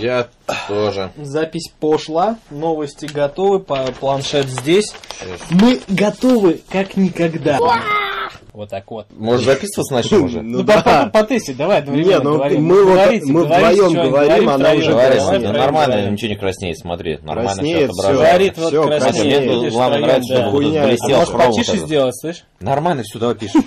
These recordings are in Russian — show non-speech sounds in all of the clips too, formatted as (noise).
Я тоже. Запись пошла, новости готовы, планшет здесь. Мы готовы как никогда. Вот так вот. Может записываться начнем уже? Ну, по- по- потестить, давай одновременно Не, ну, говорим. мы Говорите, мы говорите, вдвоем что, говорим, она уже втроем, нормально, ничего не краснеет, смотри. Нормально все Краснеет, отображает. всё. Говорит, вот краснеет. краснеет. Мне главное нравится, да. чтобы тут А блестел может потише сделать, слышь? Нормально, все, давай пишем.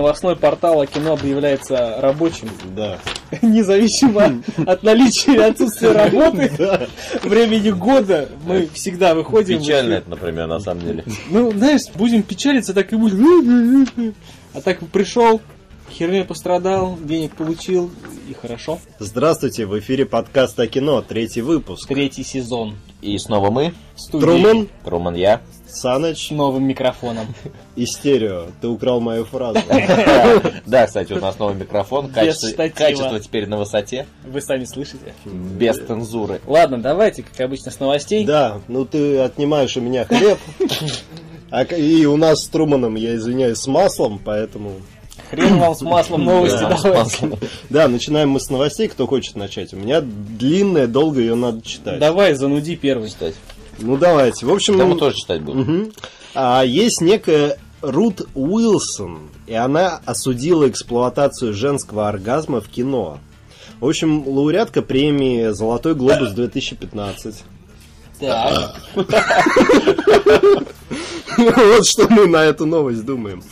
Новостной портал о кино объявляется рабочим, Да. (laughs) независимо от наличия или отсутствия работы, (laughs) времени года, мы всегда выходим. Печально это, например, на самом деле. Ну, знаешь, будем печалиться, так и будем. (laughs) А так пришел, херней пострадал, денег получил, и хорошо. Здравствуйте, в эфире подкаст о кино, третий выпуск. Третий сезон. И снова мы, студии Труман, Труман я. Саныч с новым микрофоном. и Стерео. Ты украл мою фразу. Да, кстати, у нас новый микрофон. Качество, теперь на высоте. Вы сами слышите. Без цензуры. Ладно, давайте, как обычно, с новостей. Да, ну ты отнимаешь у меня хлеб. А и у нас с Труманом, я извиняюсь, с маслом, поэтому... Хрен вам с маслом новости Да, давайте. маслом. Да, начинаем мы с новостей, кто хочет начать. У меня длинная, долго ее надо читать. Давай, зануди первый. Читать. Ну давайте. В общем, Да мы тоже читать будем. Мгм. А, есть некая Рут Уилсон, и она осудила эксплуатацию женского оргазма в кино. В общем, лауреатка премии «Золотой глобус 2015». Так. (laughs) Вот что мы на эту новость думаем.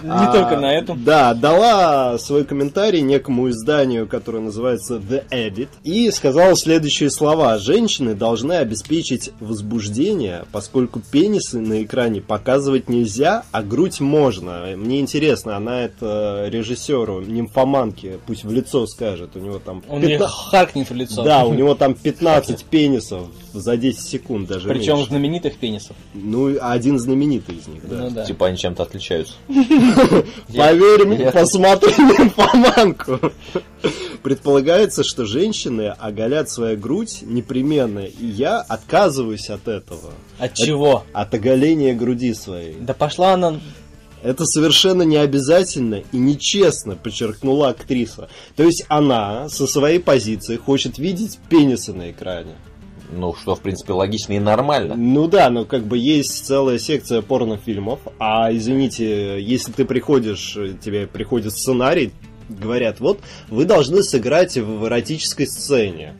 (laughs) Не А, только на эту. Да, дала свой комментарий некому изданию, которое называется The Edit, и сказала следующие слова. Женщины должны обеспечить возбуждение, поскольку пенисы на экране показывать нельзя, а грудь можно. Мне интересно, она это режиссеру, нимфоманке, пусть в лицо скажет. У него там Он мне 15 харкнет в лицо. Да, у него там (laughs) 15 пенисов за 10 секунд даже Причем меньше. знаменитых пенисов. Ну, один знаменитый из них, да. Ну да. Типа они чем-то отличаются. (laughs) (laughs) Поверь мне, посмотри нимфоманку. Предполагается, что женщины оголят свою грудь непременно, и я отказываюсь от этого. От чего? От оголения груди своей. Да пошла она... Это совершенно не обязательно и нечестно, подчеркнула актриса. То есть она со своей позиции хочет видеть пенисы на экране. Ну, что, в принципе, логично и нормально. Ну да, но как бы есть целая секция порнофильмов, а извините, если ты приходишь, тебе приходит сценарий, говорят, вот вы должны сыграть в эротической сцене.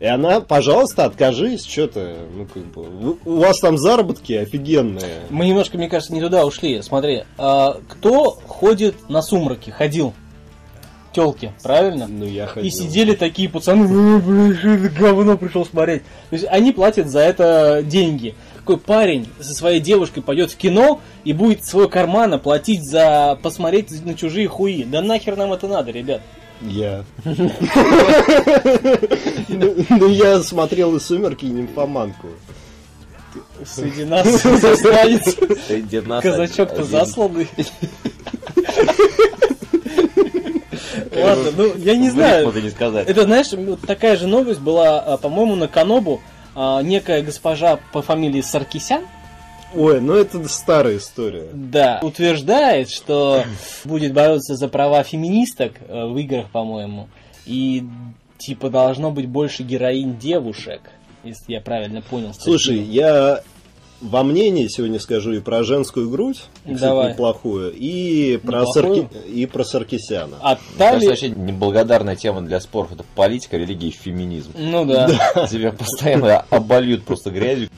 И она, пожалуйста, откажись, что ты, ну как бы, у вас там заработки офигенные. Мы немножко, мне кажется, не туда ушли. Смотри, а кто ходит на сумраке? Ходил. Телки, правильно? Ну я ходил. И сидели такие пацаны, «Ой, блин, что это говно пришел смотреть. То есть они платят за это деньги. Какой парень со своей девушкой пойдет в кино и будет своего кармана платить за посмотреть на чужие хуи. Да нахер нам это надо, ребят. Я. Ну я смотрел и «Сумерки», и «Нимфоманку». Среди нас (laughs) нас казачок-то засланный. Ладно, ну я не знаю. Это, знаешь, такая же новость была, а, по-моему, на Канобу. А, Некая госпожа по фамилии Саркисян, Ой, ну это старая история. да, утверждает, что (laughs) будет бороться за права феминисток э, в играх, по-моему. И типа должно быть больше героинь девушек, если я правильно понял. Слушай, я во мнении сегодня скажу и про женскую грудь, кстати, Давай. неплохую, и про, Неплохую? Сарки- и про Саркисяна. а Кажется, Тали... вообще неблагодарная тема для споров. Это политика, религия и феминизм. Ну да. Тебя постоянно обольют просто грязью.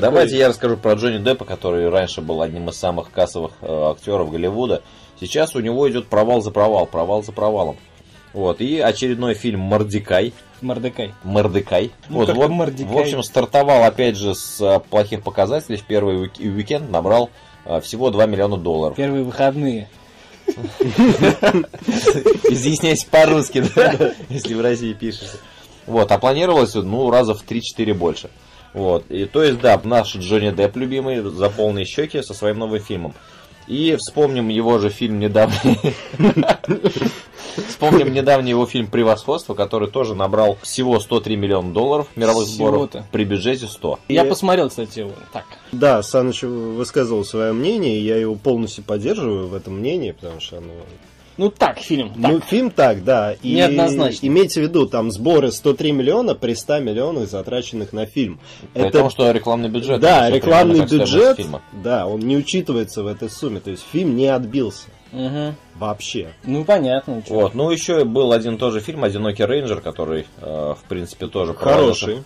Давайте я расскажу про Джонни Деппа, который раньше был одним из самых кассовых э, актеров Голливуда. Сейчас у него идет провал за провал, провал за провалом. Вот, и очередной фильм «Мордекай». Мордекай. Мордекай. Ну, вот, вот, Мордекай. в общем, стартовал опять же с э, плохих показателей. В первый уик- уикенд набрал а, всего 2 миллиона долларов. Первые выходные. (laughs) Изъясняйся по-русски, да? (laughs) Если в России пишешь. Вот, а планировалось, ну, раза в 3-4 больше. Вот, и то есть, да, наш Джонни Депп любимый за полные щеки со своим новым фильмом. И вспомним его же фильм недавний. Вспомним недавний его фильм «Превосходство», который тоже набрал всего 103 миллиона долларов мировых сборов при бюджете 100. Я посмотрел, кстати, его. Так. Да, Саныч высказывал свое мнение, и я его полностью поддерживаю в этом мнении, потому что оно... Ну так, фильм. Так. Ну, фильм так, да. И Неоднозначно. Имейте в виду, там сборы 103 миллиона при 100 миллионах, затраченных на фильм. При том, что рекламный бюджет. Да, это рекламный бюджет, фильма. да, он не учитывается в этой сумме. То есть фильм не отбился Мгм. вообще. Ну понятно. чё. Вот, ну еще был один тоже фильм «Одинокий рейнджер», который, э, в принципе, тоже. Хороший.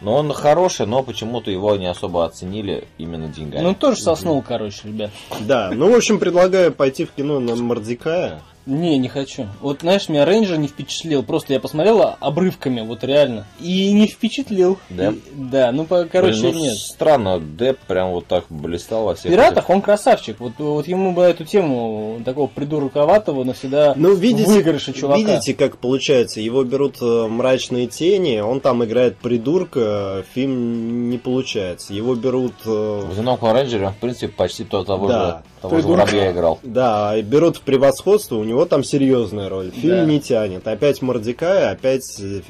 Но он хороший, но почему-то его не особо оценили именно деньгами. Ну тоже соснул, короче, ребят. Да, ну, в общем, предлагаю пойти в кино на Мордекая. Не, не хочу. Вот, знаешь, меня рейнджер не впечатлил. Просто я посмотрел обрывками, вот реально. И не впечатлил. Да? И- да, ну, по- короче, Блин, ну, нет. Странно, Деп прям вот так блистал во В всех. пиратах он красавчик. Вот, вот ему бы эту тему такого придурковатого навсегда Ну, видите, выигрыша чувака. видите, как получается. Его берут э, мрачные тени, он там играет придурка, фильм не получается. Его берут... э, В «Одиноком рейнджере» он, в принципе, почти то, того, Да. же, того же Придурка. воробья играл. Да, берут в превосходство, у него там серьезная роль. Фильм Да. не тянет. Опять Мордекая, опять... э,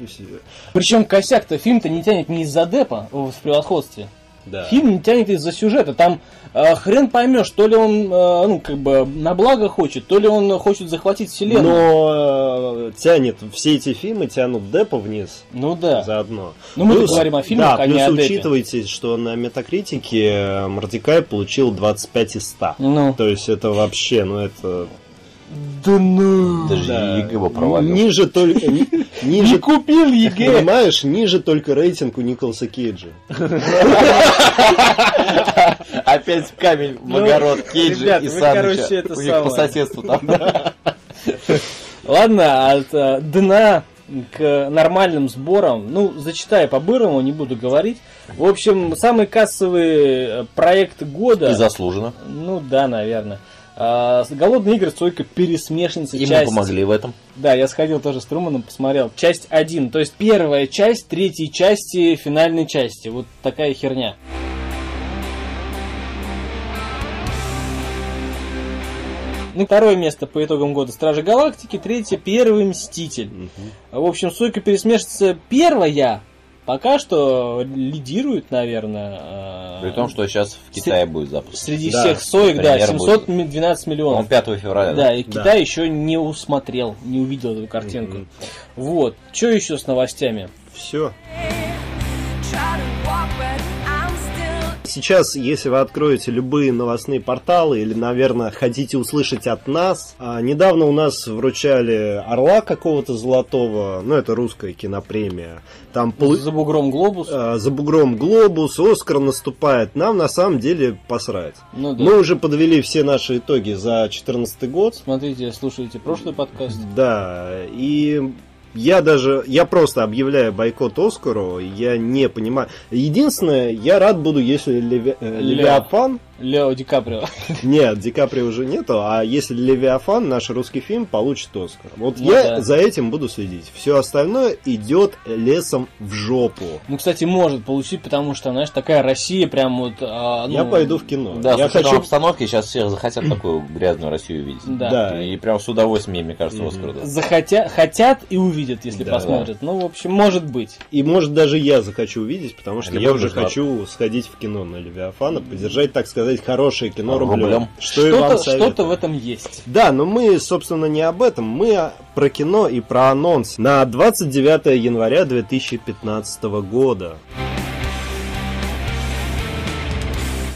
Причем косяк-то фильм-то не тянет не из-за депа в превосходстве. Да. Фильм не тянет из-за сюжета. Там э, хрен поймешь, то ли он э, ну, как бы на благо хочет, то ли он хочет захватить вселенную. Но э, тянет, все эти фильмы тянут Деппа вниз Ну да. заодно. Ну мы Плюс- говорим о фильмах, да, а не плюс о депе. учитывайте, что на Метакритике э, Мордекай получил 25 из 100. Ну. То есть это вообще, ну это... Да ну. Даже да, ЕГЭ бы провалил. Ниже только... ни- Не Ниже купил ЕГЭ. (laughs) Понимаешь, ниже только рейтинг у Николаса Кейджа. Опять камень в Ну, огород Кейджа и Саныча. У них по соседству там. (laughs) Ладно, от э, дна к нормальным сборам, ну, зачитаю по-бырому, не буду говорить. В общем, самый кассовый э, проект года... И заслуженно. Ну да, наверное. А, Голодные игры стойка пересмешница. Ему часть... помогли в этом. Да, я сходил тоже с Труманом, посмотрел. Часть 1, то есть первая часть третьей части финальной части. Вот такая херня. Ну, второе место по итогам года Стражи Галактики, третье Первый Мститель. В общем, Сойка пересмешница первая пока что лидирует, наверное. а, При том, что сейчас в Китае будет запуск. Среди Да, всех соек, да, премьера 712 миллионов. Он 5 февраля. Да, и Да. Китай еще не усмотрел, не увидел эту картинку. Мгм. Вот. Что еще с новостями? Все. Сейчас, если вы откроете любые новостные порталы или, наверное, хотите услышать от нас, а, недавно у нас вручали Орла какого-то золотого, ну это русская кинопремия. Там полу- За бугром глобус. а, за бугром глобус, Оскар наступает. Нам на самом деле посрать. Ну да. Мы уже подвели все наши итоги за 2014 год. Смотрите, слушайте прошлый подкаст. Да, и я даже, я просто объявляю бойкот Оскару, я не понимаю. Единственное, я рад буду, если Леви- э, Лео. Ди Каприо. (laughs) нет, Ди Каприо уже нету, а если Левиафан, наш русский фильм, получит Оскар. Вот Ну я да. за этим буду следить. Все остальное идет лесом в жопу. Ну, кстати, может получить, потому что, знаешь, такая Россия прям вот... а, ну, я пойду в кино. Да, я учетом хочу... обстановки сейчас всех захотят такую грязную Россию видеть. Да. Да. И прям с удовольствием, мне кажется, Мгм. Оскар даст. Захотя... Хотят и увидят, если Да. посмотрят. Ну, в общем, может быть. И может даже я захочу увидеть, потому что Или я уже хочу сходить в кино на Левиафана, поддержать, так сказать, хорошее кино рублем. Рублем. Что и вам Что-то советую. что-то в этом есть. Да, но мы, собственно, не об этом. Мы про кино и про анонс на 29 января 2015 года.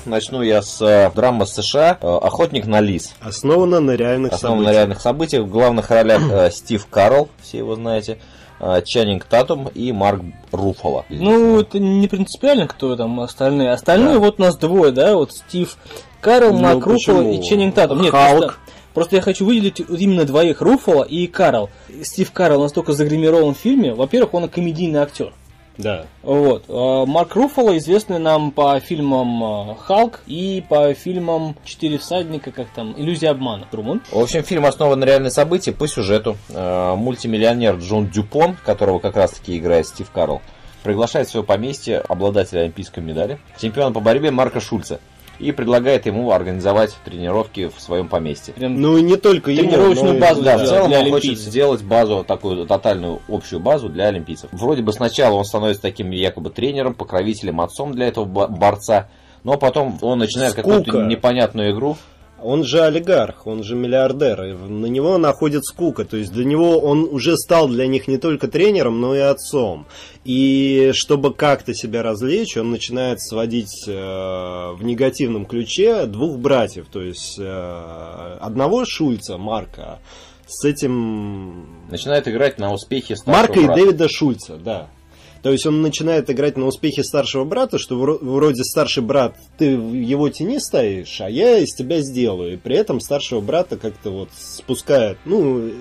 Начну я с э, драмы США э, «Охотник на лис». Основано на реальных Основан на событиях. реальных событиях. В главных ролях э, Стив Карл, все его знаете, э, Чаннинг Татум и Марк Руфало. Ну, это не принципиально, кто там остальные. Остальные Да. вот нас двое, да, вот Стив Карл, Ну, Марк почему? и Ченнинг Татум. Нет, Халк. просто, просто я хочу выделить именно двоих, Руффало и Карл. Стив Карл настолько загримирован в фильме, во-первых, он комедийный актер. Да. Вот. Э, Марк Руффало, известный нам по фильмам э, «Халк» и по фильмам «Четыре всадника», как там, «Иллюзия обмана». Труман. В общем, фильм основан на реальной событии по сюжету. Э, Мультимиллионер Джон Дюпон, которого как раз таки играет Стив Карл, приглашает в свое поместье обладателя олимпийской медали, чемпиона по борьбе Марка Шульца, и предлагает ему организовать тренировки в своем поместье. Ну и не только ему, Тренировочную и- базу, Да, Да, в целом для он хочет сделать базу, такую тотальную общую базу для олимпийцев. Вроде бы сначала он становится таким якобы тренером, покровителем, отцом для этого бо- борца, но потом он начинает Скука. какую-то непонятную игру. Он же олигарх, он же миллиардер, и на него находит скука. То есть для него он уже стал для них не только тренером, но и отцом. И чтобы как-то себя развлечь, он начинает сводить э, в негативном ключе двух братьев. То есть э, одного Шульца, Марка, с этим... Начинает играть на успехе Марка и брата. Дэвида Шульца, да. То есть он начинает играть на успехе старшего брата, что вро- вроде старший брат, ты в его тени стоишь, а я из тебя сделаю. И при этом старшего брата как-то вот спускает, ну,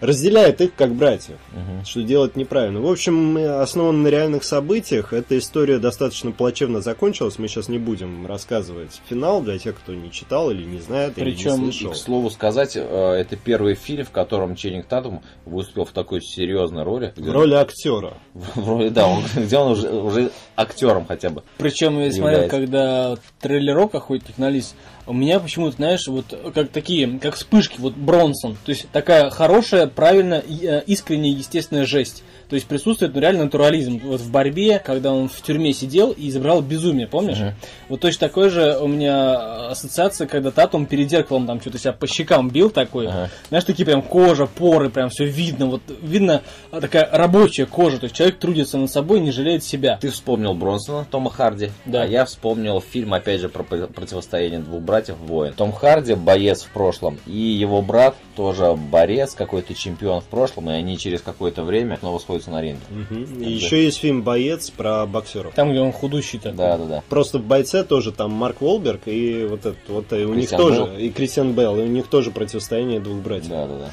разделяет их как братьев, Мгм. что делать неправильно. В общем, основан на реальных событиях. Эта история достаточно плачевно закончилась. Мы сейчас не будем рассказывать финал для тех, кто не читал или не знает, Причем или не И, слышал. к слову сказать, э, это первый фильм, в котором Ченнинг Татум выступил в такой серьезной роли. В роли актера. (laughs) В роли, да, он, где он уже, уже актером хотя бы. Причем я смотрел, является. когда трейлерок охотник на лис, у меня почему-то, знаешь, вот как такие, как вспышки, вот Бронсон. То есть такая хорошая, правильно, э, искренняя, естественная жесть. То есть присутствует ну, реально натурализм. Вот в борьбе, когда он в тюрьме сидел и изображал безумие, помнишь? Мгм. Вот точно такой же у меня ассоциация, когда Татум перед зеркалом там что-то себя по щекам бил такой. Ага. Знаешь, такие прям кожа, поры, прям все видно. Вот видно а, такая рабочая кожа. То есть человек трудится над собой, не жалеет себя. Ты вспомнил Бронсона, Тома Харди, Да. а я вспомнил фильм, опять же, про противостояние двух братьев воин. Том Харди, боец в прошлом, и его брат тоже борец, какой-то чемпион в прошлом, и они через какое-то время снова сходятся на ринге. Мгм. И еще есть фильм «Боец» про боксеров. Там, где он худущий такой. Да, да, да. Просто в бойце тоже там Марк Волберг и вот этот вот и у них Кристиан тоже Белл. и Кристиан Белл, и у них тоже противостояние двух братьев. Да, да, да.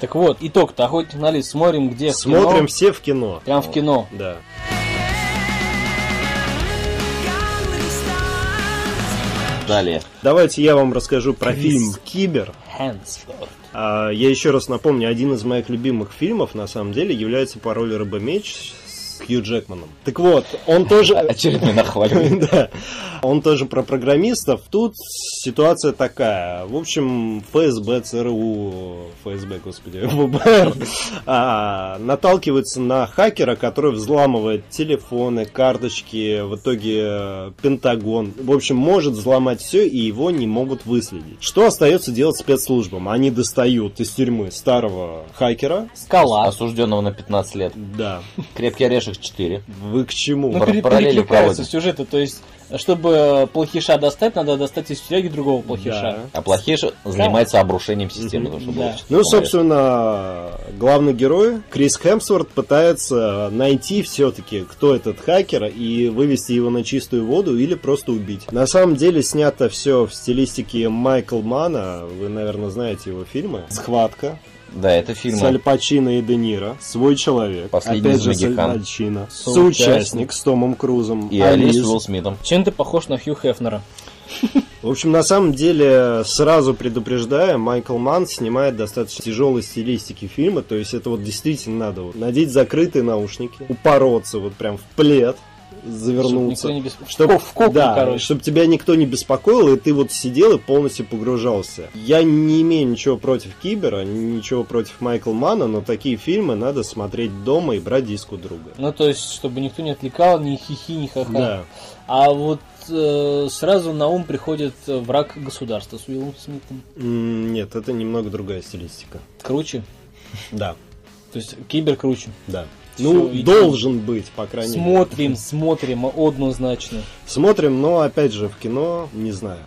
Так вот, итог-то, охотник на лис, смотрим где Смотрим кино. все в кино. Прям в кино. Да. Далее. Давайте я вам расскажу про Крис. фильм Кибер. Хэнсворт. А, я еще раз напомню, один из моих любимых фильмов на самом деле является по роли Рыбомеч с Хью Джекманом. Так вот, он тоже... (laughs) Очередной нахваливание. (laughs) Да. Он тоже про программистов. Тут ситуация такая. В общем, ФСБ, ЦРУ, ФСБ, господи, (laughs) ВБР а, наталкивается на хакера, который взламывает телефоны, карточки, в итоге Пентагон. В общем, может взломать все, и его не могут выследить. Что остается делать спецслужбам? Они достают из тюрьмы старого хакера. Скала. Осужденного на 15 лет. Да. Крепкий орешек 4. Вы к чему? Ну, пар- перекликаются проводим. сюжеты, то есть, чтобы плохиша достать, надо достать из тюряги другого плохиша. Да. А плохиш занимается обрушением системы. Чтобы Да. Ну, собственно, главный герой Крис Хемсворт пытается найти все-таки, кто этот хакер, и вывести его на чистую воду или просто убить. На самом деле снято все в стилистике Майкл Мана. Вы, наверное, знаете его фильмы. Схватка. Да, это фильм. С Аль Пачино и Де Ниро. Свой человек. Последний Опять же, с Аль. Пачино. Соучастник. С Томом Крузом. И Алис Алис. Уилл Смитом. Чем ты похож на Хью Хефнера? В общем, на самом деле, сразу предупреждаю, Майкл Манн снимает достаточно тяжелой стилистики фильма, то есть это вот действительно надо вот надеть закрытые наушники, упороться вот прям в плед, завернуться. Чтобы никто не бес- Чтоб, в кокон, да, короче. чтобы тебя никто не беспокоил, и ты вот сидел и полностью погружался. Я не имею ничего против Кибера, ничего против Майкла Мана, но такие фильмы надо смотреть дома и брать диск у друга. Ну, то есть, чтобы никто не отвлекал, ни хихи, ни ха-ха. Да. А вот э, сразу на ум приходит э, враг государства с Уиллом Смитом. Нет, это немного другая стилистика. Круче. Да, То есть, кибер круче. да. Ну, идем. должен быть, по крайней мере. Смотрим, смотрим, однозначно. Смотрим, но опять же в кино не знаю.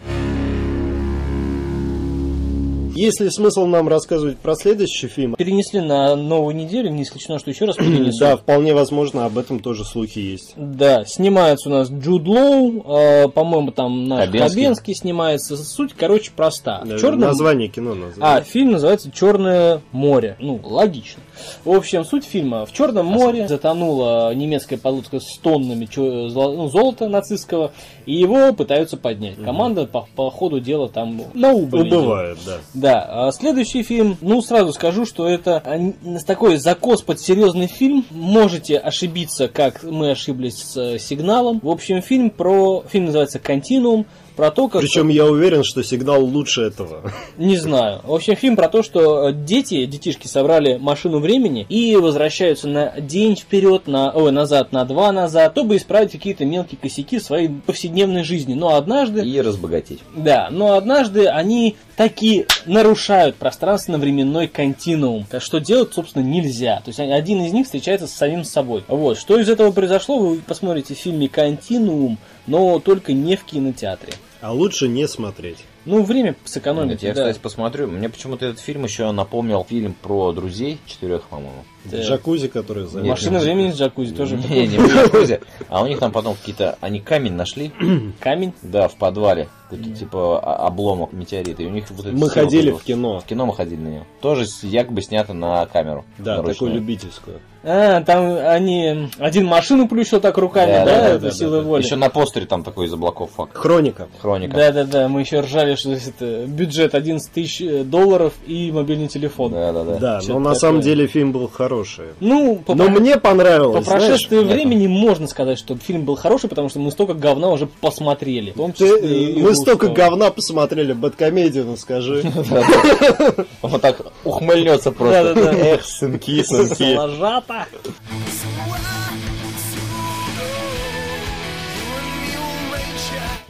Есть ли смысл нам рассказывать про следующий фильм? Перенесли на новую неделю, не исключено, что еще раз перенесут. Да, вполне возможно, об этом тоже слухи есть. Да, снимается у нас Джуд Лоу, э, по-моему, там наш Хабенский. Хабенский снимается. Суть, короче, проста. Да, черном... Название кино назови. А, фильм называется Черное море. Ну, логично. В общем, суть фильма. В Черном море затонула немецкая подлодка с тоннами ну, золота нацистского, и его пытаются поднять. Команда по, по ходу дела там на убыль. Убывает, да. Да, а следующий фильм, ну сразу скажу, что это а, такой закос под серьезный фильм. Можете ошибиться, как мы ошиблись с э, сигналом. В общем, фильм про фильм называется Континуум. Про то, как... Причем я уверен, что сигнал лучше этого. Не знаю. В общем, фильм про то, что э, дети, детишки собрали машину времени и возвращаются на день вперед, на, ой, назад, на два назад, чтобы исправить какие-то мелкие косяки в своей повседневной жизни. Но однажды И разбогатеть. да, но однажды они таки нарушают пространственно-временной континуум. Так что делать, собственно, нельзя. То есть один из них встречается с самим собой. Вот. Что из этого произошло, вы посмотрите в фильме «Континуум», но только не в кинотеатре. А лучше не смотреть. Ну, время сэкономить. Я, да. кстати, посмотрю. Мне почему-то этот фильм еще напомнил фильм про друзей четырех, по-моему. Да. Джакузи, который за Машина времени с джакузи тоже. Не, не в Якузе. А у них там потом какие-то... Они камень нашли, (clears throat) Камень. да, в подвале. Какой-то типа о- обломок метеорита. И у них вот Мы ходили в кино. В кино мы ходили на него. Тоже якобы снято на камеру. Да, такую любительскую. А, там они... Один машину плющил так руками, Да, да? да, да, это да, силой да. воли. Еще на постере там такой из облаков факт. Хроника. Хроника. Да-да-да, мы еще ржали, что это бюджет 11 тысяч э, долларов и мобильный телефон. Да, да, да. Да, Чё-то но на самом деле фильм был хороший. Ну, по, Но про- мне по понравилось. знаешь, прошествии нет. времени можно сказать, что фильм был хороший, потому что мы столько говна уже посмотрели. В том ты- числе и мы столько русского. говна посмотрели, Бэткомедию, ну скажи. (laughs) Он так ухмыльнется просто. Эх, сынки, (laughs) сынки. Ложата.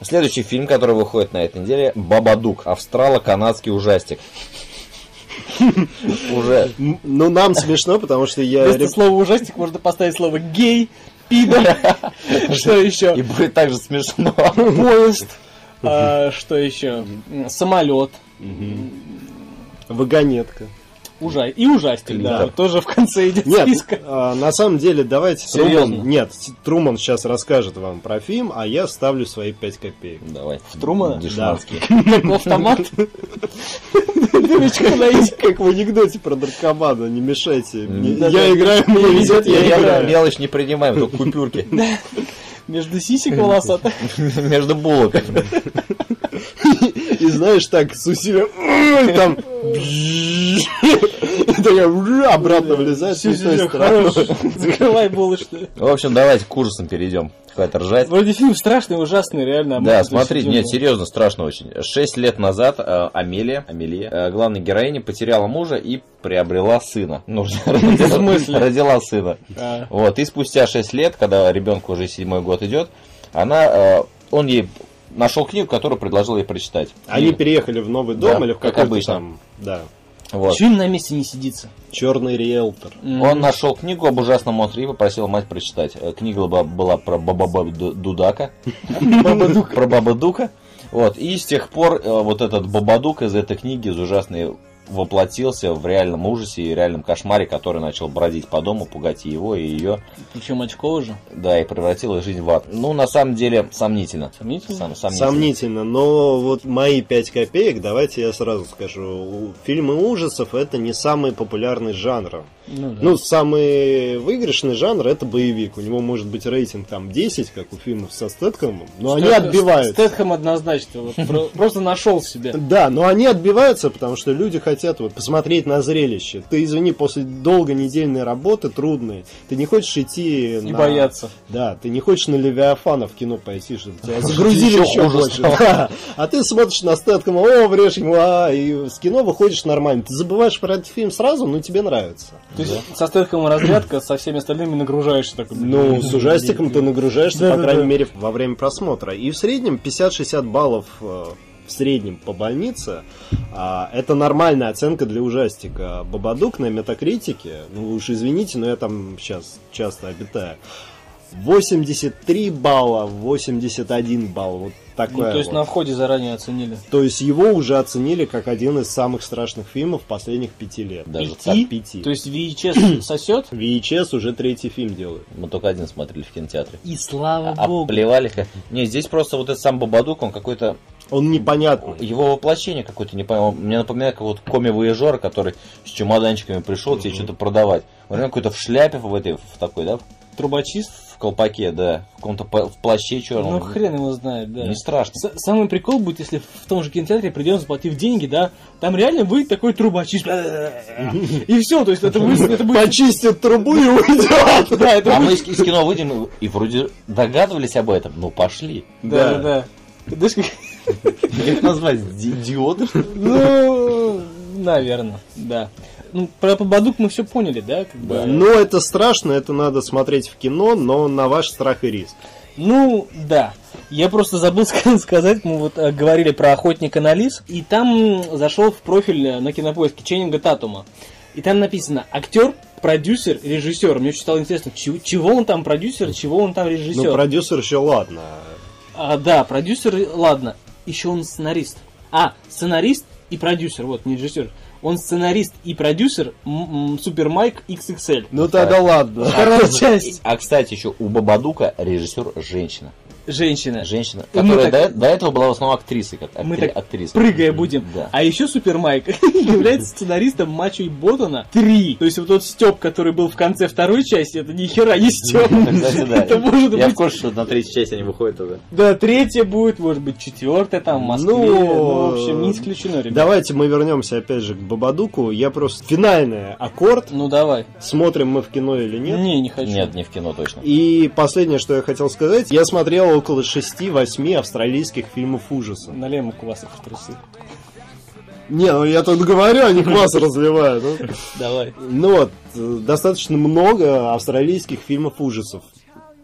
Следующий фильм, который выходит на этой неделе, Бабадук. Австрало-канадский ужастик. (laughs) Уже Ну, нам смешно, потому что я... Вместо слова ужастик можно поставить слово гей, пидор. (laughs) Что еще? и будет так же смешно. Поезд. А, Что еще? Самолет. Вагонетка. Ужа... И ужастик, да. Клитор. Тоже в конце идет Нет, списка. а, на самом деле, давайте Серьезно? Труман... Нет, Труман сейчас расскажет вам про фильм, а я ставлю свои 5 копеек. Давай. В Трумана? Дешманский. (laughs) Как автомат. Дырочку найти. Как в анекдоте про наркомана, не мешайте. Я играю, мне везет, я Я играю. мелочь не принимаем, только купюрки. (laughs) Между сисек волосатых. (laughs) Между булок. И знаешь, так с усилием там и такая обратно влезает с той стороны. Закрывай булочную. В общем, давайте к ужасам перейдем. Хватит ржать. Вроде фильм страшный, ужасный, реально. а Да, сидим. нет, серьезно, страшно очень. Шесть лет назад э, Амелия, Амелия, э, главная героиня, потеряла мужа и приобрела сына. Ну, (laughs) родила- смысле? Родила сына. А. Вот, и спустя 6 лет, когда ребенку уже седьмой год идет, она, э, он ей нашел книгу, которую предложил ей прочитать. Они Книгу. переехали в новый дом Да, или в как какой-то обычно. там, да, Вот. Чё им на месте не сидится? черный риэлтор. Он нашел книгу об ужасном монстре и попросил мать прочитать. Э, Книга была, была про Баба Дудака. Про Бабадука. Вот. И с тех пор э, вот этот Бабадук из этой книги, из ужасной, воплотился в реальном ужасе и реальном кошмаре, который начал бродить по дому, пугать его, и ее. Причем очко уже. Да, и превратил их жизнь в ад. Ну, на самом деле, сомнительно. Сомнительно? Сом- сомнительно. Сомнительно, но вот мои 5 копеек, давайте я сразу скажу. У- Фильмы ужасов это не самый популярный жанр. Ну, да. Ну, самый выигрышный жанр это боевик. У него может быть рейтинг там 10, как у фильмов со Стэтхэмом, но они Стэтхэм- отбиваются. Стэтхэм однозначно. Просто нашел себе. Да, но они отбиваются, потому что люди хотят вот посмотреть на зрелище. Ты, извини, после долго недельной работы, трудной, ты не хочешь идти И на... бояться. Да, ты не хочешь на Левиафана в кино пойти, чтобы тебя (laughs) загрузили Еще больше. (laughs) А ты смотришь на Стэткома, о, врежь ему, а, и с кино выходишь нормально. Ты забываешь про этот фильм сразу, но тебе нравится. То есть со Стэтхэмом разрядка, со всеми остальными нагружаешься такой. Ну, с ужастиком ты нагружаешься, по крайней мере, во время просмотра. И в среднем 50-60 баллов э, в среднем по больнице. А, это нормальная оценка для ужастика. Бабадук на метакритике, ну уж извините, но я там сейчас часто обитаю. 83 балла, 81 балл. Вот такое Ну, то есть вот. на входе заранее оценили. То есть его уже оценили как один из самых страшных фильмов последних пяти лет. Даже Пяти? пяти. То есть VHS (clears throat) сосет? VHS уже третий фильм делают. Мы только один смотрели в кинотеатре. И слава А богу. плевали как. Не, здесь просто вот этот сам Бабадук, он какой-то. Он непонятный. Его воплощение какое-то не понял. Мне напоминает как вот коми-вояжер, который с чемоданчиками пришел тебе что-то продавать. Он какой-то в шляпе в этой, в такой, да? Трубочист? В колпаке, да. В каком-то в плаще черном. Ну, хрен его знает, да. Не страшно. С- Самый прикол будет, если в том же кинотеатре придем, заплатив деньги, да, там реально выйдет такой трубочист. (laughs) И все, то есть это будет... Это будет Почистит трубу и уйдет. да, это А мы будет... из, кино выйдем и, вроде догадывались об этом. Ну, пошли. Да, да, да. Знаешь, как- Как назвать? Ди- Идиоты? что ли? Ну, наверное, да. Ну, про Бабадук мы все поняли, да? Как бы. Но это страшно, это надо смотреть в кино, но на ваш страх и риск. Ну, да. Я просто забыл (laughs) ска- сказать, мы вот э, говорили про охотника на лис, и там зашел в профиль э, на кинопоиске Ченнинга Татума. И там написано актер, продюсер, режиссер. Мне очень стало интересно, чего, чего он там продюсер, чего он там режиссер. Ну, продюсер еще ладно. А, да, продюсер, ладно. Еще он сценарист. А, сценарист и продюсер, вот, не режиссер. Он сценарист и продюсер Супер Майк XXL. Ну тогда ладно. Вторая часть. А, кстати, еще у Бабадука режиссер женщина. Женщина. Женщина, И мы которая так- до, до этого была в основном актрисой, как Мы актри- так актриса. прыгая будем. Да. А еще Супер Майк (laughs) является сценаристом Мачо и Ботана 3. То есть вот тот Степ, который был в конце второй части, это ни хера не (laughs) Степ. Это может Я в быть... курсе, что на третьей части они выходят уже. Да, третья будет, может быть, четвертая там в Москве. Ну, Ну, в общем, не исключено, ребят. Давайте мы вернемся опять же к Бабадуку. Я просто финальный аккорд. Ну, давай. Смотрим мы в кино или нет. Не, не хочу. Нет, не в кино точно. И последнее, что я хотел сказать, я смотрел около 6-8 австралийских фильмов ужаса. Налей ему квасок в трусы. Не, ну я тут говорю, не квас разливаю. ну. Давай. Ну вот, достаточно много австралийских фильмов ужасов.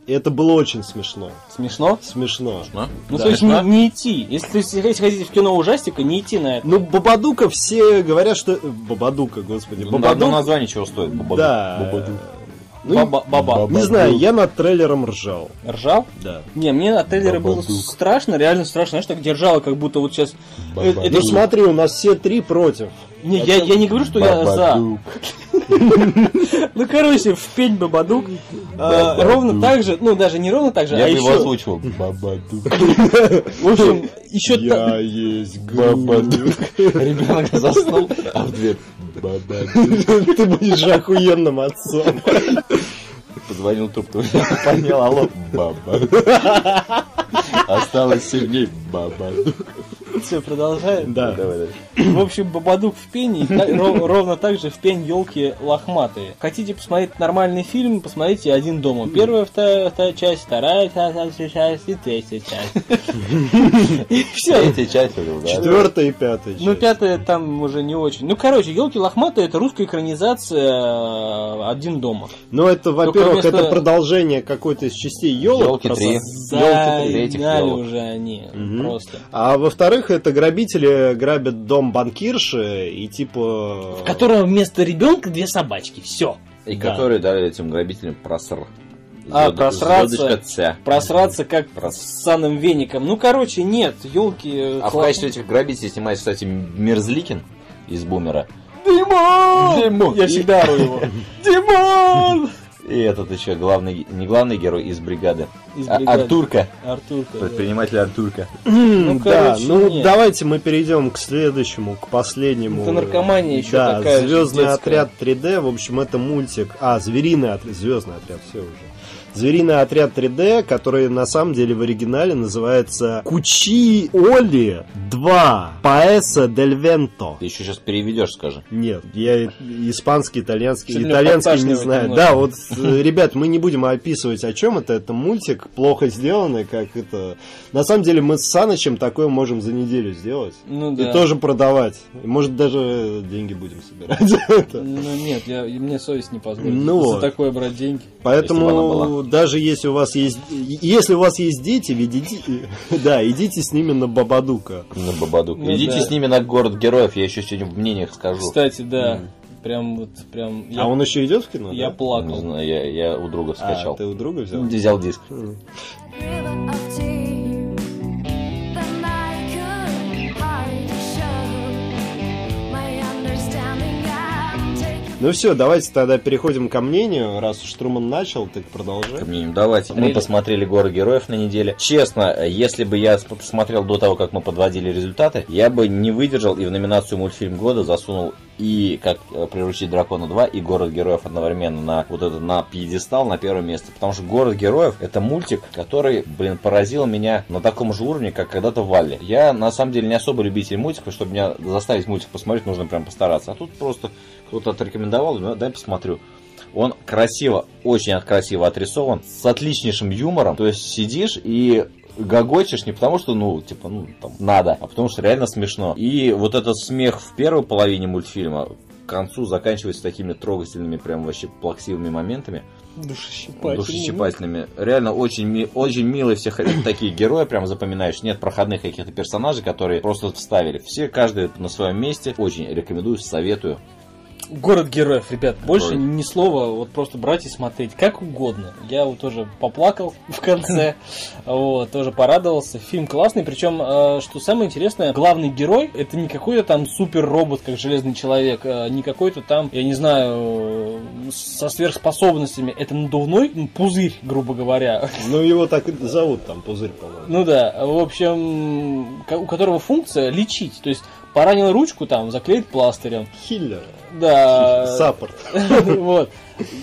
И это было очень смешно. Смешно? Смешно. Ну, Да. то есть не, не идти. Если, то есть, если хотите в кино ужастика, не идти на это. Ну, Бабадука все говорят, что... э, Бабадука, господи. Ну, одно Бабадук... название чего стоит? Бабадук. Да. Бабадук. Ну, Баба. Баба. Не знаю, я над трейлером ржал. Ржал? Да. Не, мне на трейлере было страшно, реально страшно. Знаешь, так держало, как будто вот сейчас... э, Ну смотри, у нас все три против. Не, я, я не говорю, что я за. (laughs) Ну, короче, в пень Бабадук. А, ровно так же, ну, даже не ровно так же, Я а бы его еще... озвучивал. Бабадук. (laughs) В общем, еще... Я есть Бабадук. Ребенок заснул, а в дверь. Бабадук. Ты будешь охуенным отцом. Позвонил трубку. Понял, алло. Бабадук. (laughs) Осталось сильней. Бабадук. Все, продолжаем. Да. Давай, давай. В общем, Бабадук в пене, и ровно так же в пень елки лохматые. Хотите посмотреть нормальный фильм, посмотрите «Один дома». Первая, вторая, вторая часть, вторая, третья часть и третья часть. (laughs) И все. Третья часть уже, да? Четвертая и пятая Ну, часть. пятая там уже не очень. Ну, короче, елки лохматые это русская экранизация э, один дома. Ну, это, во-первых, это продолжение какой-то из частей елок. «Ёлки три». Загнали елок. уже они просто. А во-вторых, это грабители грабят дом банкирши и типа... В котором вместо ребенка две собачки. Все. И Да. которые дали этим грабителям проср. А, Звёд- просраться. Ц. Просраться как Прос- с санным веником. Ну, короче, нет, елки. А в качестве этих грабителей снимается, кстати, Мерзликин из Бумера. Димон! Димон! Я всегда ору его. (laughs) Димон! И этот еще главный, не главный герой из бригады. Из А- бригады. Артурка. Артурка. да. Предприниматель Артурка. М, да, короче, ну нет. давайте мы перейдем к следующему, к последнему. Это наркомания еще да, такая Звездный отряд 3D. В общем, это мультик. А, Звериный отряд. Звездный отряд, все уже. Звериный отряд 3D, который на самом деле в оригинале называется Кучи Оли 2 Паэса дель Венто. Ты еще сейчас переведешь, скажи. Нет, я и- испанский, итальянский, Что-то итальянский не знаю. немножко. Да, вот, э, ребят, мы не будем описывать, о чем это. Это мультик, плохо сделанный, как это... На самом деле мы с Санычем такое можем за неделю сделать. Ну И да. тоже продавать. И, может, даже деньги будем собирать. Ну нет, я, и мне совесть не позволит Ну за вот. такое брать деньги. Поэтому даже если у вас есть... Если у вас есть дети, ведите... (laughs) Да, идите с ними на Бабадука. На Бабадук. Ну Идите да. с ними на город героев, я еще сегодня в мнениях скажу. Кстати, да. Прям вот, прям... Я, А он еще идет в кино? я да? Не плакал. знаю, я, я у друга А, скачал. ты у друга взял? Взял диск. river Ну все, давайте тогда переходим ко мнению. Раз уж Труман начал, так Ко продолжай. мнению, давайте. Мы Смотрели? посмотрели «Город героев» на неделе. Честно, если бы я посмотрел до того, как мы подводили результаты, я бы не выдержал и в номинацию мультфильм года засунул и как э, приручить дракона 2 и город героев одновременно на вот это на пьедестал на первое место. Потому что город героев это мультик, который, блин, поразил меня на таком же уровне, как когда-то Валли. Я на самом деле не особо любитель мультиков, чтобы меня заставить мультик посмотреть, нужно прям постараться. А тут просто кто-то отрекомендовал, ну, дай посмотрю. Он красиво, очень красиво отрисован, с отличнейшим юмором. То есть сидишь и гогочешь не потому, что, ну, типа, ну, там, надо, а потому что реально смешно. И вот этот смех в первой половине мультфильма к концу заканчивается такими трогательными, прям вообще плаксивыми моментами, Душещипательный. душещипательными. Реально очень, ми- очень милые все (coughs) такие герои, прям запоминаешь. Нет проходных каких-то персонажей, которые просто вставили. Все, каждый на своем месте. Очень рекомендую, советую. Город героев, ребят, больше Город. ни слова, вот просто брать и смотреть, как угодно. Я вот тоже поплакал (laughs) в конце, вот, тоже порадовался. Фильм классный, причем, э, что самое интересное, главный герой, это не какой-то там супер робот, как Железный Человек, э, не какой-то там, я не знаю, со сверхспособностями, это надувной ну, пузырь, грубо говоря. (laughs) Ну его так и зовут там, Пузырь, по-моему. Ну да, в общем, у которого функция лечить, то есть поранил ручку там, заклеить пластырем. Хиллер. Да. Саппорт. (laughs) Вот.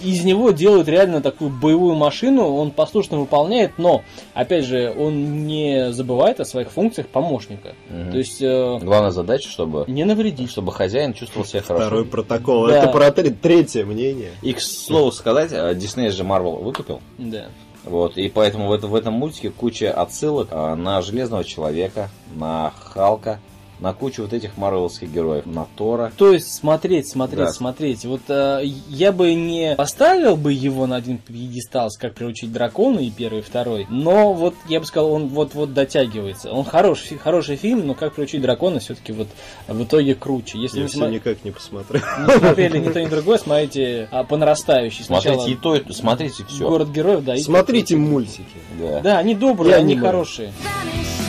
Из него делают реально такую боевую машину, он послушно выполняет, но, опять же, он не забывает о своих функциях помощника. Мгм. То есть, э, Главная задача, чтобы, не навредить. чтобы хозяин чувствовал себя хорошо. Второй протокол. Да. Это про тре- третье мнение. И, к слову сказать, э, Дисней же Марвел выкупил. Да. Вот, и поэтому в, это- в этом мультике куча отсылок э, на Железного Человека, на Халка, на кучу вот этих марвеловских героев, на Тора. То есть смотреть, смотреть, Да. смотреть. Вот э, я бы не поставил бы его на один пьедестал, с как приручить дракона и первый, и второй. Но вот я бы сказал, он вот-вот дотягивается. Он хороший, хороший фильм, но как приручить дракона все-таки вот в итоге круче. Если Я не, все сма- никак не посмотрел. (laughs) не смотрели ни то, ни другое, смотрите а, по нарастающей. Сначала Смотрите и то, и- смотрите все. город героев, да. и- Смотрите мультики. Да. Да, они добрые, И они хорошие. Vanish,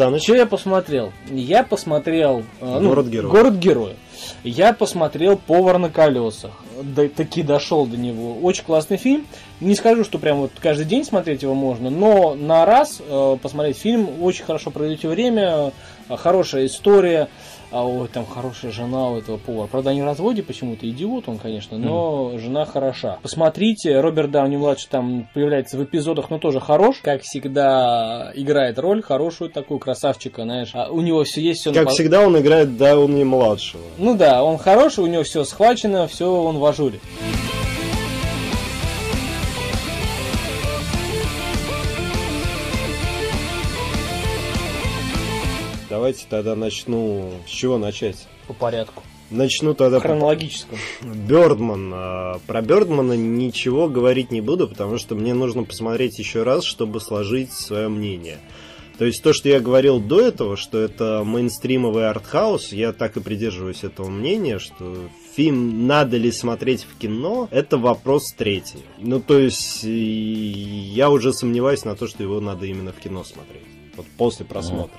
Саныч, Что я посмотрел? Я посмотрел э, ну, Город героев. Город героев. Я посмотрел Повар на колесах. Да, таки дошел до него. Очень классный фильм. Не скажу, что прям вот каждый день смотреть его можно, но на раз э, посмотреть фильм, очень хорошо проведете время, э, хорошая история. А ой, там хорошая жена у этого повара. Правда, они в разводе почему-то. Идиот он, конечно, но жена хороша. Посмотрите, Роберт Дауни младший там появляется в эпизодах, но тоже хорош. Как всегда, играет роль хорошую такую красавчика, знаешь. А у него все есть, все как всегда, он играет Дауни младшего. Ну да, он хороший, у него все схвачено, все он в ажуре. Давайте тогда начну... С чего начать? По порядку. Начну тогда Хронологическому. Бёрдман. А, Про Бёрдмана ничего говорить не буду, потому что мне нужно посмотреть еще раз, чтобы сложить свое мнение. То есть то, что я говорил до этого, что это мейнстримовый артхаус, я так и придерживаюсь этого мнения, что фильм надо ли смотреть в кино, это вопрос третий. Ну, то есть я уже сомневаюсь на то, что его надо именно в кино смотреть. Вот после просмотра.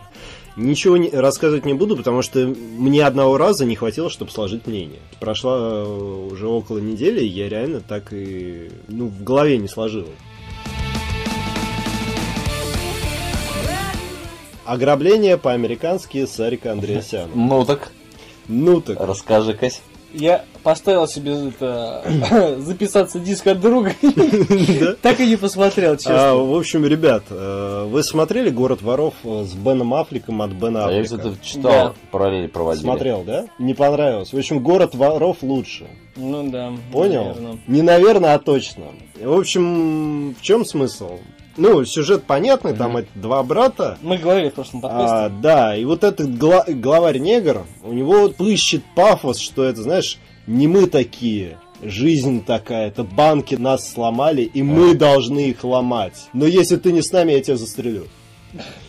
Ничего не, рассказывать не буду, потому что мне одного раза не хватило, чтобы сложить мнение. Прошла э, уже около недели, и я реально так и ну, в голове не сложил. Ограбление по-американски Сарика Андреасяна. Ну так, Ну так. расскажи, Кась. Я поставил себе это (coughs) записаться диск от друга. (laughs) Так и не посмотрел, А, честно. в общем, ребят, э, вы смотрели «Город воров» э, с Беном Аффлеком от Бена А я, Аффлека? кстати, читал, Да. параллель проводили. Смотрел, да? Не понравилось. В общем, «Город воров» лучше. Ну да. Понял? Не наверное, а точно. В общем, в чем смысл? Ну, сюжет понятный, там эти два брата. Мы говорили в прошлом подкасте. А, да, и вот этот гла- главарь негр, у него пыщет пафос, что это, знаешь, не мы такие, жизнь такая, это банки нас сломали, и мы должны их ломать. Но если ты не с нами, я тебя застрелю.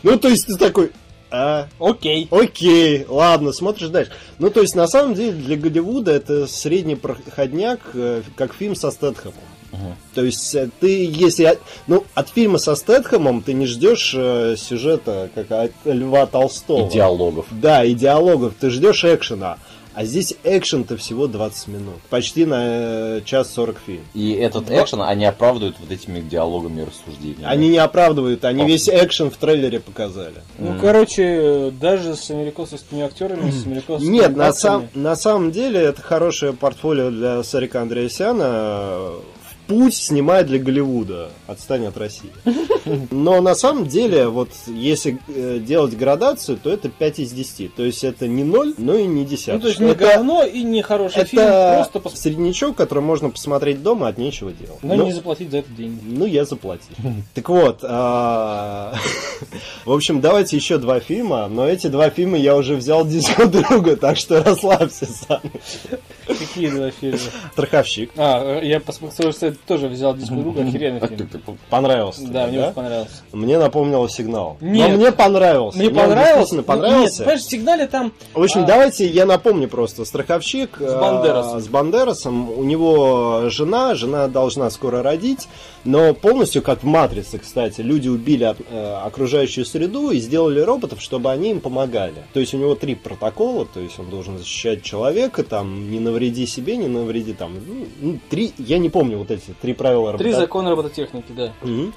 Ну, то есть ты такой, а, Окей. Окей, ладно, смотришь дальше. Ну, то есть, на самом деле, для Голливуда это средний проходняк, э, как фильм со Стэтхэмом. То есть э, ты, если... Ну, от фильма со Стэтхэмом ты не ждешь э, сюжета, как от Льва Толстого. И диалогов. Да, и диалогов. Ты ждешь экшена. А здесь экшен-то всего 20 минут. Почти на э, час 40 фильм. И этот экшен они оправдывают вот этими диалогами и рассуждениями. Они не оправдывают, они Ох. весь экшен в трейлере показали. Ну, короче, даже с америкосовскими актерами, с америкосовскими Нет, на, сам, на самом деле это хорошее портфолио для Сарика Андреасяна. Путь снимает для Голливуда. Отстань от России. Но на самом деле, вот если э, делать градацию, то это 5 из 10. То есть это не 0, но и не 10. Ну, то есть не это, говно и не хороший фильм, это просто среднячок, который можно посмотреть дома от нечего делать. но Ну, не заплатить за это деньги. ну, я заплатил. Так вот, а, (laughs) в общем, давайте еще два фильма, но эти два фильма я уже взял диску друга, так что расслабься сам. Какие два фильма? Страховщик. А, я посмотрел, что тоже взял диск друга, охеренный фильм. Понравился. Да, мне очень понравился. Мне напомнило сигнал. Нет. Но мне понравился. Мне он понравился. действительно Нет, понравился. понимаешь, в сигнале там... В общем, а, давайте я напомню просто. Страховщик С Бандерасом. э, с Бандерасом. У него жена, жена должна скоро родить, но полностью как в Матрице, кстати. Люди убили от- э, окружающую среду и сделали роботов, чтобы они им помогали. То есть у него три протокола, то есть он должен защищать человека, там, не навреди себе, не навреди там. ну, ну, три, я не помню вот эти три правила Три робота- закона робототехники, да. Мгм.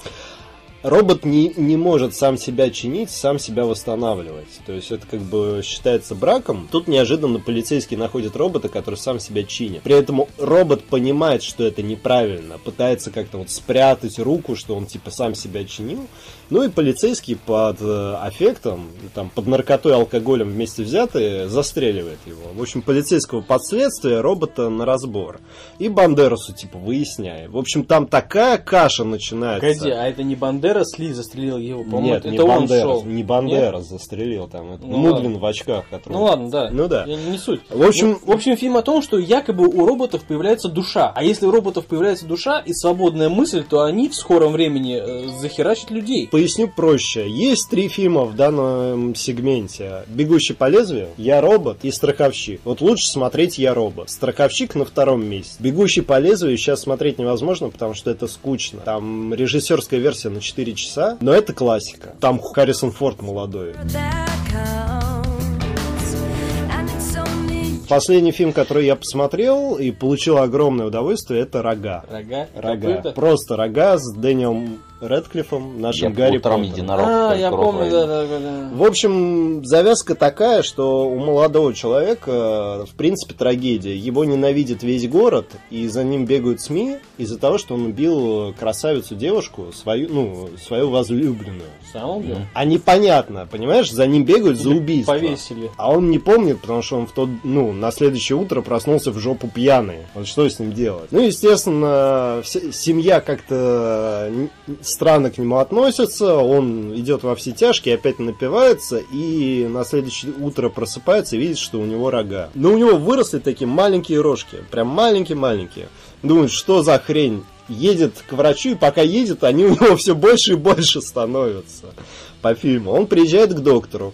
Робот не, не может сам себя чинить, сам себя восстанавливать. То есть это как бы считается браком. Тут неожиданно полицейский находит робота, который сам себя чинит. При этом робот понимает, что это неправильно, пытается как-то вот спрятать руку, что он типа сам себя чинил. Ну и полицейский под э, аффектом, там, под наркотой и алкоголем вместе взятые, застреливает его. В общем, полицейского подследствия робота на разбор. И Бандерасу, типа, выясняем. В общем, там такая каша начинается. Погоди, а это не Бандерас Ли застрелил его, по-моему, Нет, это не он Бандерас, шел. не Бандерас застрелил там. Это Ну Мудлин ладно. в очках, который... Ну ладно, да. Ну да. Я не, не суть. В общем- Ну, в общем, фильм о том, что якобы у роботов появляется душа. А если у роботов появляется душа и свободная мысль, то они в скором времени э, захерачат людей. Поясню проще. Есть три фильма в данном сегменте. «Бегущий по лезвию», «Я робот» и «Страховщик». Вот лучше смотреть «Я робот». «Страховщик» на втором месте. «Бегущий по лезвию» сейчас смотреть невозможно, потому что это скучно. Там режиссерская версия на 4 часа, но это классика. Там Харрисон Форд молодой. Последний фильм, который я посмотрел и получил огромное удовольствие, это «Рога». Рога, Рога. копыта. Просто рога с Дэниелом Редклиффом, нашим Я Гарри утром Поттером. единорог. А, я помню, да, да, да. В общем, завязка такая, что у молодого человека, в принципе, трагедия. Его ненавидит весь город, и за ним бегают СМИ из-за того, что он убил красавицу девушку, свою, ну, свою возлюбленную. Сам убил? А непонятно, понимаешь, за ним бегают за убийство. Повесили. А он не помнит, потому что он в тот, ну, на следующее утро проснулся в жопу пьяный. Вот что с ним делать? Ну, естественно, семья как-то странно к нему относится, он идет во все тяжкие, опять напивается, и на следующее утро просыпается и видит, что у него рога. Но у него выросли такие маленькие рожки, прям маленькие-маленькие. Думает, что за хрень? Едет к врачу, и пока едет, они у него все больше и больше становятся по фильму. Он приезжает к доктору.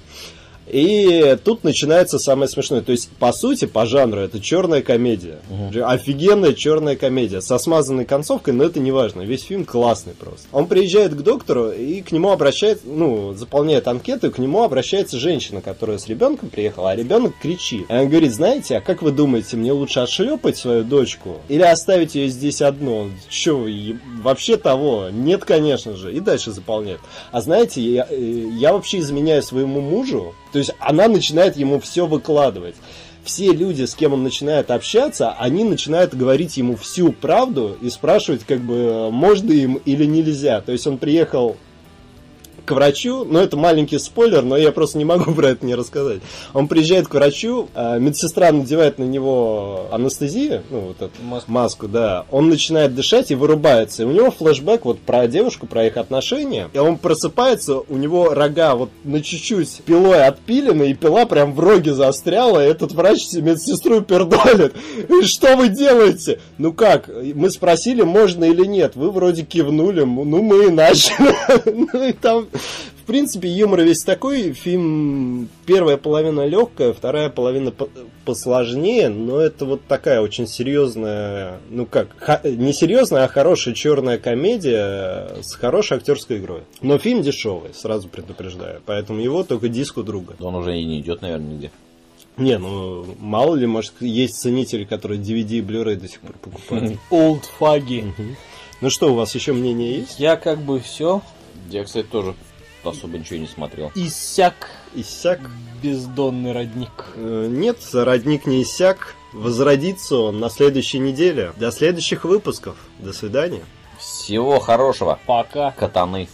И тут начинается самое смешное. То есть, по сути, по жанру это черная комедия. Офигенная черная комедия. Со смазанной концовкой, но это не важно. Весь фильм классный просто. Он приезжает к доктору и к нему обращается, ну, заполняет анкету, и к нему обращается женщина, которая с ребенком приехала, а ребенок кричит. И он говорит, знаете, а как вы думаете, мне лучше отшлепать свою дочку или оставить ее здесь одну? Че, вы, вообще того? Нет, конечно же. И дальше заполняет. А знаете, я, э, я вообще изменяю своему мужу, то есть она начинает ему все выкладывать. Все люди, с кем он начинает общаться, они начинают говорить ему всю правду и спрашивать, как бы, можно им или нельзя. То есть он приехал к врачу, ну это маленький спойлер, но я просто не могу (laughs) про это не рассказать. Он приезжает к врачу, а медсестра надевает на него анестезию, ну вот эту Маску. маску, да. Он начинает дышать и вырубается. И у него флешбэк вот про девушку, про их отношения. И он просыпается, у него рога вот на чуть-чуть пилой отпилены, и пила прям в роге застряла, и этот врач медсестру пердолит. «И Что вы делаете? Ну как? Мы спросили, можно или нет. Вы вроде кивнули, ну мы и начали. (laughs) Ну и там В принципе, юмор весь такой. Фильм первая половина легкая, вторая половина по- посложнее, но это вот такая очень серьезная, ну как, не серьезная, а хорошая черная комедия с хорошей актерской игрой. Но фильм дешевый, сразу предупреждаю, поэтому его только диску друга. Он уже и не идет, наверное, нигде. Не, ну мало ли, может, есть ценители, которые DVD и Blu-ray до сих пор покупают. Old фаги. Ну что, у вас еще мнение есть? Я как бы все Я, кстати, тоже особо ничего не смотрел. иссяк Иссяк? бездонный родник. Э, Нет, родник не иссяк. Возродится он на следующей неделе. До следующих выпусков. До свидания. Всего хорошего, Пока. катаны.